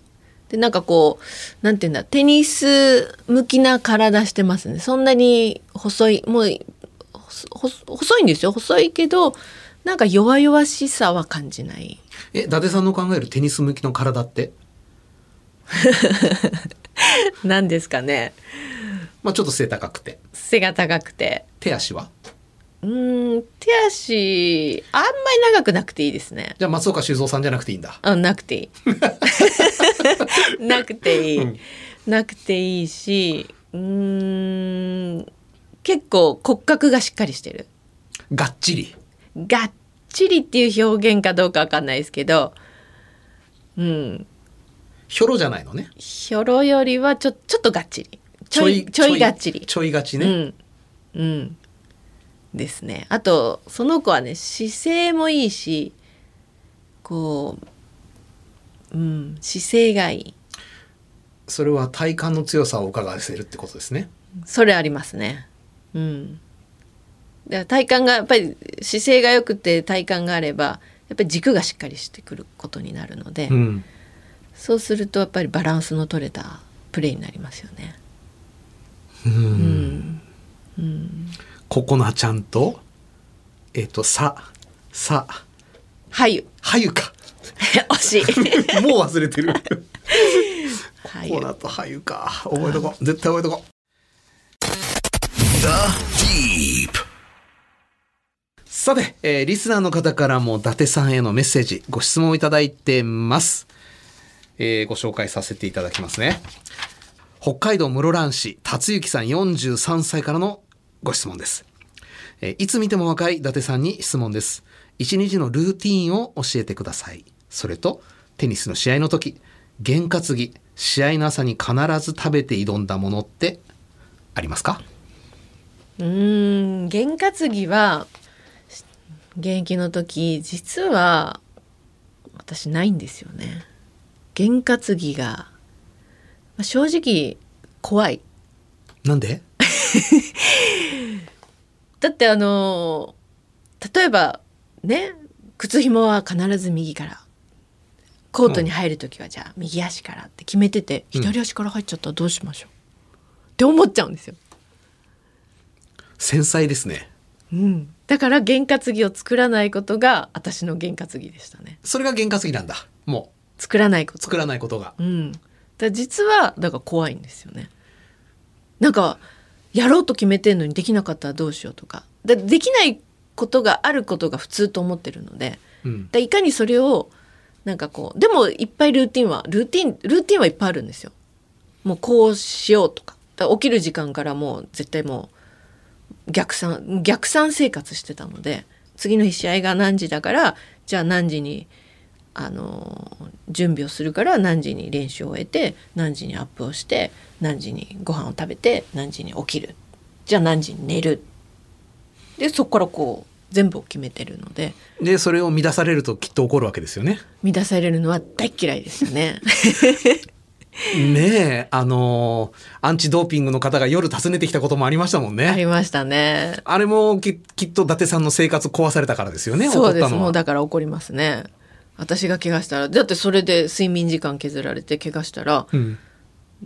[SPEAKER 7] でなんかこうなんていうんだテニス向きな体してますねそんなに細いもう細いんですよ細いけどなんか弱々しさは感じない
[SPEAKER 2] え伊達さんの考えるテニス向きの体って？
[SPEAKER 7] なんですかね。
[SPEAKER 2] まあちょっと背高くて。
[SPEAKER 7] 背が高くて。
[SPEAKER 2] 手足は？
[SPEAKER 7] うーん手足あんまり長くなくていいですね。
[SPEAKER 2] じゃあ松岡修造さんじゃなくていいんだ。
[SPEAKER 7] あなくていい。なくていい、
[SPEAKER 2] うん。
[SPEAKER 7] なくていいしうーん結構骨格がしっかりしてる。
[SPEAKER 2] がっちり。
[SPEAKER 7] がっちりっていう表現かどうかわかんないですけど。うん
[SPEAKER 2] ひょろじゃないのね。
[SPEAKER 7] ひょろよりはちょちょっとがっちり。ちょいちょいがっちり。
[SPEAKER 2] ちょいがちね、
[SPEAKER 7] うん。うん。ですね。あとその子はね姿勢もいいしこううん姿勢がいい。
[SPEAKER 2] それは体幹の強さを伺わせるってことですね。
[SPEAKER 7] それありますね。うん。だから体幹がやっぱり姿勢が良くて体幹があればやっぱり軸がしっかりしてくることになるので、
[SPEAKER 2] うん
[SPEAKER 7] そうするとやっぱりバランスの取れたプレーになりますよね。
[SPEAKER 2] うん。
[SPEAKER 7] うん、
[SPEAKER 2] ココナちゃんとえっ、とささ。
[SPEAKER 7] はゆ。
[SPEAKER 2] はゆか。
[SPEAKER 7] 惜しい。
[SPEAKER 2] もう忘れてる。ココナとはゆか。覚えとこう。絶対覚えとこう。
[SPEAKER 1] The Deep.
[SPEAKER 2] さて、えーリスナーの方からも伊達さんへのメッセージご質問をいただいてます、えーご紹介させていただきますね。北海道室蘭市達之さん43歳からのご質問です、えーいつ見ても若い伊達さんに質問です。一日のルーティーンを教えてください。それとテニスの試合の時験担ぎ試合の朝に必ず食べて挑んだものってありますか？
[SPEAKER 7] うーん験担ぎは現役の時実は私ないんですよね。験担ぎがまあ正直怖い。
[SPEAKER 2] なんで？
[SPEAKER 7] だってあの例えばね靴紐は必ず右からコートに入る時はじゃあ右足からって決めてて、左足から入っちゃったらどうしましょう？って思っちゃうんですよ。
[SPEAKER 2] 繊細ですね。
[SPEAKER 7] うん、だから験担ぎを作らないことが私の験担ぎでしたね。
[SPEAKER 2] それが験担ぎなんだ。も
[SPEAKER 7] 作らないこと
[SPEAKER 2] う作らないことが。
[SPEAKER 7] うん、だから実はだから怖いんですよね。なんかやろうと決めてんのにできなかったらどうしようとかだできないことがあることが普通と思ってるので
[SPEAKER 2] うん。
[SPEAKER 7] だいかにそれをなんかこうでもいっぱいルーティンはルーティンルーティンはいっぱいあるんですよ。もうこうしようとか起きる時間からもう絶対もう逆算逆算生活してたので次の日試合が何時だからじゃあ何時にあの準備をするから何時に練習を終えて何時にアップをして何時にご飯を食べて何時に起きるじゃあ何時に寝るでそこからこう全部を決めてるので
[SPEAKER 2] で、それを乱されるときっと怒るわけですよね。
[SPEAKER 7] 乱されるのは大っ嫌いでしたね。
[SPEAKER 2] ねえ、あのーアンチドーピングの方が夜訪ねてきたこともありましたもん
[SPEAKER 7] あ
[SPEAKER 2] ね。
[SPEAKER 7] りましたね。
[SPEAKER 2] あれもききっと伊達さんの生活壊されたからですよね。
[SPEAKER 7] そうです。
[SPEAKER 2] 怒ったのは
[SPEAKER 7] もうだから怒りますね。私が怪我したらだってそれで睡眠時間削られて怪我したら、
[SPEAKER 2] うん。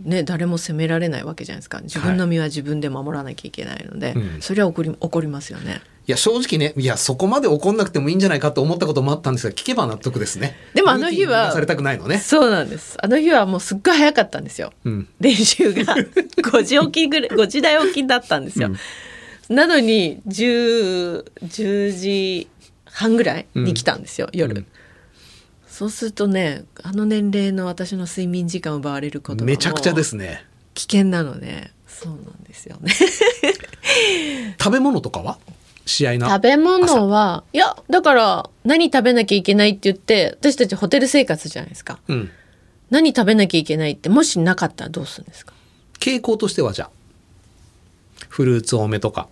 [SPEAKER 7] ね誰も責められないわけじゃないですか自分の身は自分で守らなきゃいけないので、
[SPEAKER 2] うん
[SPEAKER 7] それは怒り怒りますよね。
[SPEAKER 2] いや、正直ね、いや、そこまで怒んなくてもいいんじゃないかと思ったこともあったんですが、聞けば納得ですね。
[SPEAKER 7] でもあの日は
[SPEAKER 2] されたくないのね。
[SPEAKER 7] そうなんですあの日はもうすっごい早かったんですよ
[SPEAKER 2] うん。
[SPEAKER 7] 練習が 5時起きぐらい5時台起きだったんですよ、なのに 10, 10時半ぐらいに来たんですよ、夜、
[SPEAKER 2] うん
[SPEAKER 7] そうするとねあの年齢の私の睡眠時間を奪われること
[SPEAKER 2] めちゃくちゃですね。
[SPEAKER 7] 危険なのでそうなんですよね。
[SPEAKER 2] 食べ物とかは？試合の？
[SPEAKER 7] 食べ物はいやだから何食べなきゃいけないって言って私たちホテル生活じゃないですか。
[SPEAKER 2] うん。
[SPEAKER 7] 何食べなきゃいけないってもしなかったらどうするんですか？
[SPEAKER 2] 傾向としてはじゃあ、フルーツ多めとか、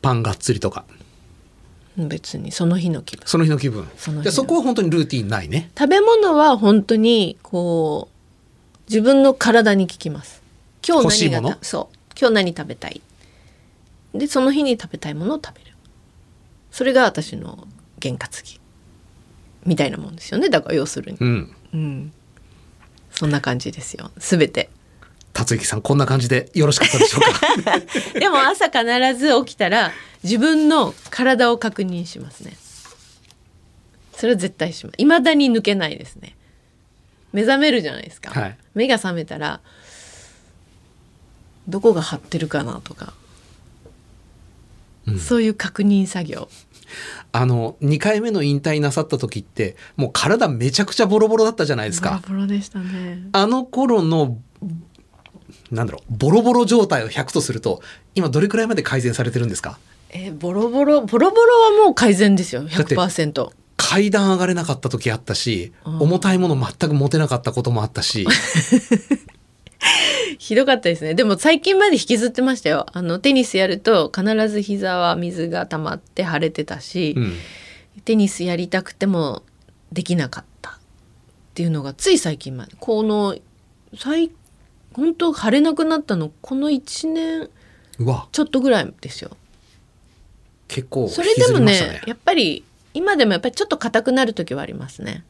[SPEAKER 2] パンがっつりとか、
[SPEAKER 7] 別にその日の気分。
[SPEAKER 2] その日の気分。じゃあそこは本当にルーティンないね。
[SPEAKER 7] 食べ物は本当にこう自分の体に効きます。今日何がそう。今日何食べたい？でその日に食べたいものを食べる。それが私の験担ぎみたいなもんですよね。だから要するに。
[SPEAKER 2] うん。
[SPEAKER 7] うん。そんな感じですよ。すべて
[SPEAKER 2] 達之さん、こんな感じでよろしかったでしょうか？
[SPEAKER 7] でも朝必ず起きたら自分の体を確認しますね。それは絶対します。未だに抜けないですね。目覚めるじゃないですか、
[SPEAKER 2] はい。
[SPEAKER 7] 目が覚めたらどこが張ってるかなとか、そういう確認作業。
[SPEAKER 2] あの、2回目の引退なさった時って、もう体めちゃくちゃボロボロだったじゃないですか。
[SPEAKER 7] ボロボロでしたね。
[SPEAKER 2] あの頃の、なんだろう、ボロボロ状態を100とすると、今どれくらいまで改善されてるんですか？
[SPEAKER 7] えボロボロボロボロはもう改善ですよ
[SPEAKER 2] って
[SPEAKER 7] 100%
[SPEAKER 2] 階段上がれなかった時あったし、重たいもの全く持てなかったこともあったし、
[SPEAKER 7] ひどかったですね。でも最近まで引きずってましたよ。あのテニスやると必ず膝は水が溜まって腫れてたし、
[SPEAKER 2] うん。
[SPEAKER 7] テニスやりたくてもできなかったっていうのがつい最近まで。この最本当腫れなくなったのこの1年
[SPEAKER 2] うわ、
[SPEAKER 7] ちょっとぐらいですよ。
[SPEAKER 2] 結構
[SPEAKER 7] それでもね。やっぱり今でもやっぱりちょっと硬くなる時はありますね。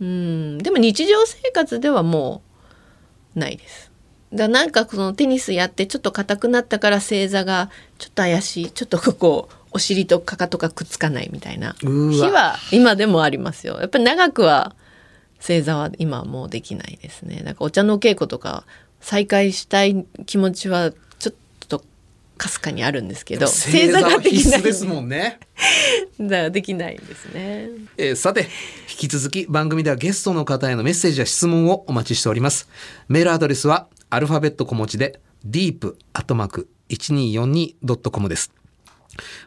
[SPEAKER 7] うん。でも日常生活ではもうないです。だなんかこのテニスやってちょっと硬くなったから正座がちょっと怪しいちょっとここお尻とかかとがくっつかないみたいな日は今でもありますよ。やっぱり長くは正座は今はもうできないですね。なんかお茶のお稽古とか再開したい気持ちはちょっとかすかにあるんですけど
[SPEAKER 2] 正座は必須ですもんね。
[SPEAKER 7] だからできないんですね。
[SPEAKER 2] えーさて、引き続き番組ではゲストの方へのメッセージや質問をお待ちしております。メールアドレスはアルファベット小文字で deep.1242.com です。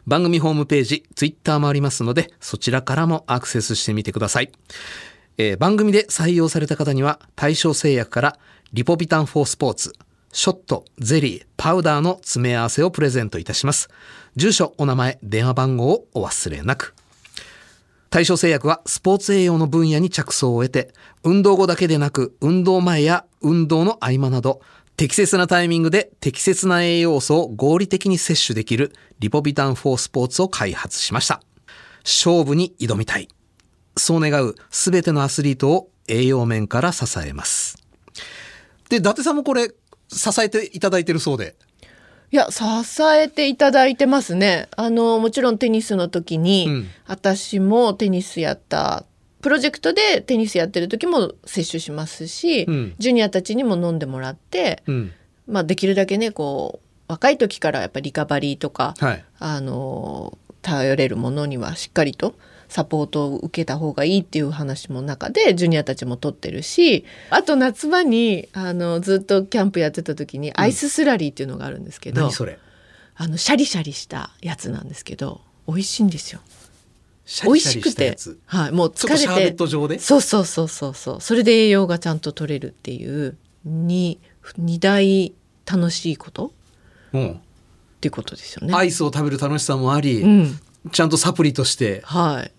[SPEAKER 2] 番組ホームページ、ツイッターもありますので、そちらからもアクセスしてみてください。えー番組で採用された方には、対象製薬からリポビタン4スポーツ、ショット、ゼリー、パウダーの詰め合わせをプレゼントいたします。住所、お名前、電話番号をお忘れなく。対象製薬はスポーツ栄養の分野に着想を得て、運動後だけでなく、運動前や運動の合間など、適切なタイミングで適切な栄養素を合理的に摂取できるリポビタン4スポーツを開発しました。勝負に挑みたい。そう願うすべてのアスリートを栄養面から支えます。で、伊達さんもこれ、支えていただいてるそうで。
[SPEAKER 7] いや支えていただいてますねあのもちろんテニスの時に、
[SPEAKER 2] うん
[SPEAKER 7] 私もテニスやったプロジェクトでテニスやってる時も摂取しますし、
[SPEAKER 2] うん
[SPEAKER 7] ジュニアたちにも飲んでもらって、
[SPEAKER 2] うん。
[SPEAKER 7] まあ、できるだけねこう若い時からやっぱりリカバリーとか、
[SPEAKER 2] はい。
[SPEAKER 7] あの頼れるものにはしっかりとサポートを受けた方がいいっていう話も中でジュニアたちも取ってるしあと夏場にあのずっとキャンプやってた時にアイススラリーっていうのがあるんですけど、
[SPEAKER 2] 何それ？
[SPEAKER 7] あのシャリシャリしたやつなんですけど美味しいんですよ
[SPEAKER 2] シ
[SPEAKER 7] 美味しくてはいもう疲れ
[SPEAKER 2] ちょっとシャーベッ
[SPEAKER 7] て
[SPEAKER 2] ト状で？
[SPEAKER 7] そうそうそうそうそうそれで栄養がちゃんと取れるっていうに二大楽しいこと？
[SPEAKER 2] うん。
[SPEAKER 7] っていうことですよね。
[SPEAKER 2] アイスを食べる楽しさもあり、
[SPEAKER 7] うん
[SPEAKER 2] ちゃんとサプリとして。
[SPEAKER 7] はい。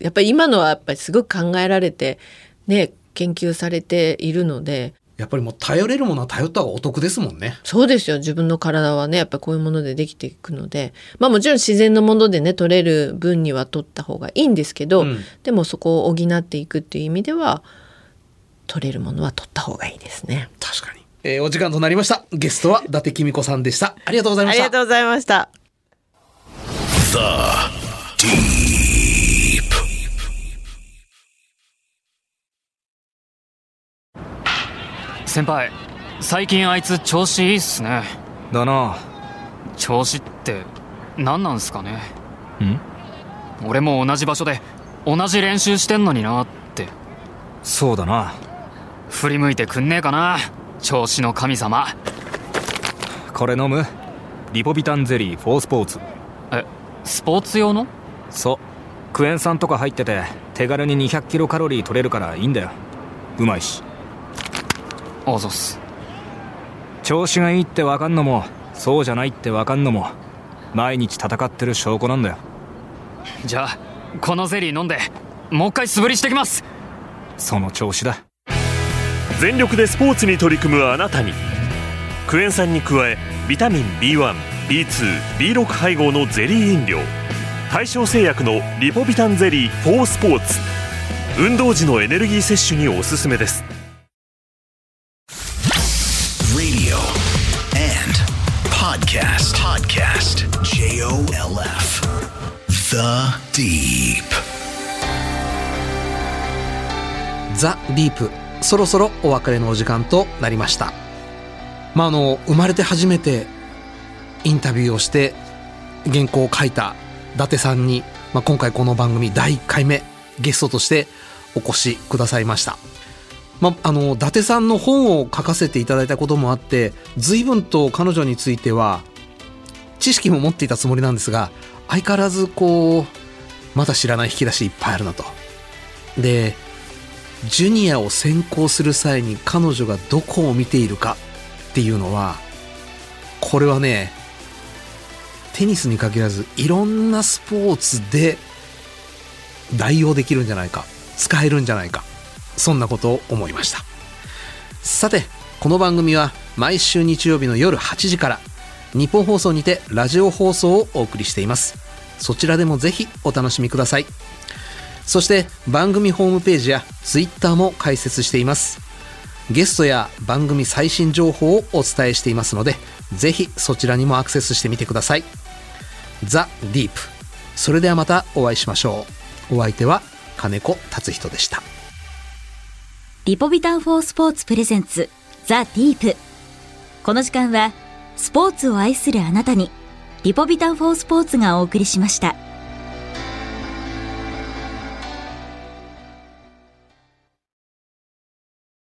[SPEAKER 7] やっぱり今のはやっぱりすごく考えられてね研究されているので
[SPEAKER 2] やっぱりもう頼れるものは頼った方がお得ですもんね。
[SPEAKER 7] そうですよ自分の体はねやっぱりこういうものでできていくのでまあもちろん自然のものでね取れる分には取った方がいいんですけど、
[SPEAKER 2] うん
[SPEAKER 7] でもそこを補っていくっていう意味では取れるものは取った方がいいですね。
[SPEAKER 2] 確かに。えーお時間となりました。ゲストは伊達公子さんでした。ありがとうございました。
[SPEAKER 7] ありがとうございました。
[SPEAKER 1] The Deep.
[SPEAKER 5] 先輩最近あいつ調子いいっすね。
[SPEAKER 8] だな。
[SPEAKER 5] 調子って何なんすかね。
[SPEAKER 8] ん？
[SPEAKER 5] 俺も同じ場所で同じ練習してんのになって。
[SPEAKER 8] そうだな。
[SPEAKER 5] 振り向いてくんねえかな調子の神様。
[SPEAKER 8] これ飲む？リポビタンゼリーフォースポーツ。
[SPEAKER 5] えスポーツ用の？
[SPEAKER 8] そう。クエン酸とか入ってて手軽に200キロカロリー取れるからいいんだよ。うまいし
[SPEAKER 5] あざっす。
[SPEAKER 8] 調子がいいってわかんのもそうじゃないってわかんのも毎日戦ってる証拠なんだよ。
[SPEAKER 5] じゃあこのゼリー飲んでもう一回素振りしてきます。
[SPEAKER 8] その調子だ。
[SPEAKER 6] 全力でスポーツに取り組むあなたにクエン酸に加えビタミン B1B2B6 配合のゼリー飲料大正製薬のリポビタンゼリー4スポーツ運動時のエネルギー摂取におすすめです
[SPEAKER 1] podcast. Podcast. J O L F. The Deep.
[SPEAKER 2] ザ・ディープそろそろお別れのお時間となりましたまああの生まれて初めてインタビューをして原稿を書いた伊達さんに、まあ、今回この番組第1回目ゲストとしてお越しくださいましたまあ、の伊達さんの本を書かせていただいたこともあって随分と彼女については知識も持っていたつもりなんですが相変わらずこうまだ知らない引き出しいっぱいあるなと。でジュニアを選考する際に彼女がどこを見ているかっていうのはこれはねテニスに限らずいろんなスポーツで代用できるんじゃないか使えるんじゃないかそんなことを思いました。さてこの番組は毎週日曜日の夜8時から日本放送にてラジオ放送をお送りしています。そちらでもぜひお楽しみください。そして番組ホームページやツイッターも開設しています。ゲストや番組最新情報をお伝えしていますのでぜひそちらにもアクセスしてみてください。ザ・ディープ。それではまたお会いしましょう。お相手は金子達人でした。
[SPEAKER 3] リポビタン4スポーツプレゼンツザ・ディープこの時間はスポーツを愛するあなたにリポビタン4スポーツがお送りしました。